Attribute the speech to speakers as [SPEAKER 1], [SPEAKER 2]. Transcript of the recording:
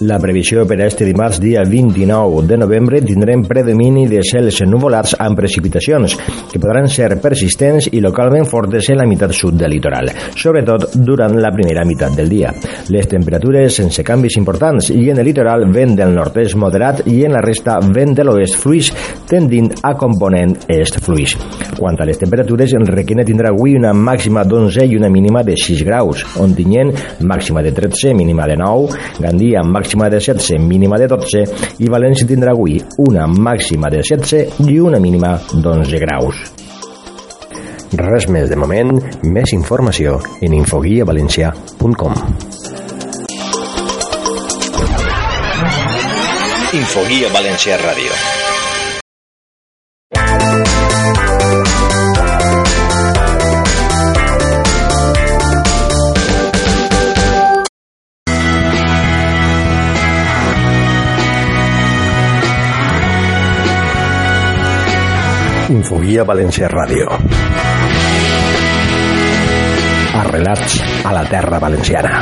[SPEAKER 1] La previsió per a este dimarts, dia 29 de novembre, tindrem predomini de cels nuvolats amb precipitacions, que podran ser persistents i localment fortes en la meitat sud del litoral, sobretot durant la primera meitat del dia. Les temperatures sense canvis importants i en el litoral vent del nord-est moderat i en la resta vent de l'oest fluix, tendint a component est fluix. Quant a les temperatures, Requena tindrà avui una màxima d'11 i una mínima de 6 graus, Ontinyent màxima de 13, mínima de 9, Gandia màxima màxima de 16, mínima de 12 i València tindrà avui una màxima de 16 i una mínima d'11 graus. Res més de moment, més informació en infoguiavalencià.com
[SPEAKER 2] Infoguia Valencià Ràdio.
[SPEAKER 1] Infoguia València Ràdio. Arrelats a la terra valenciana.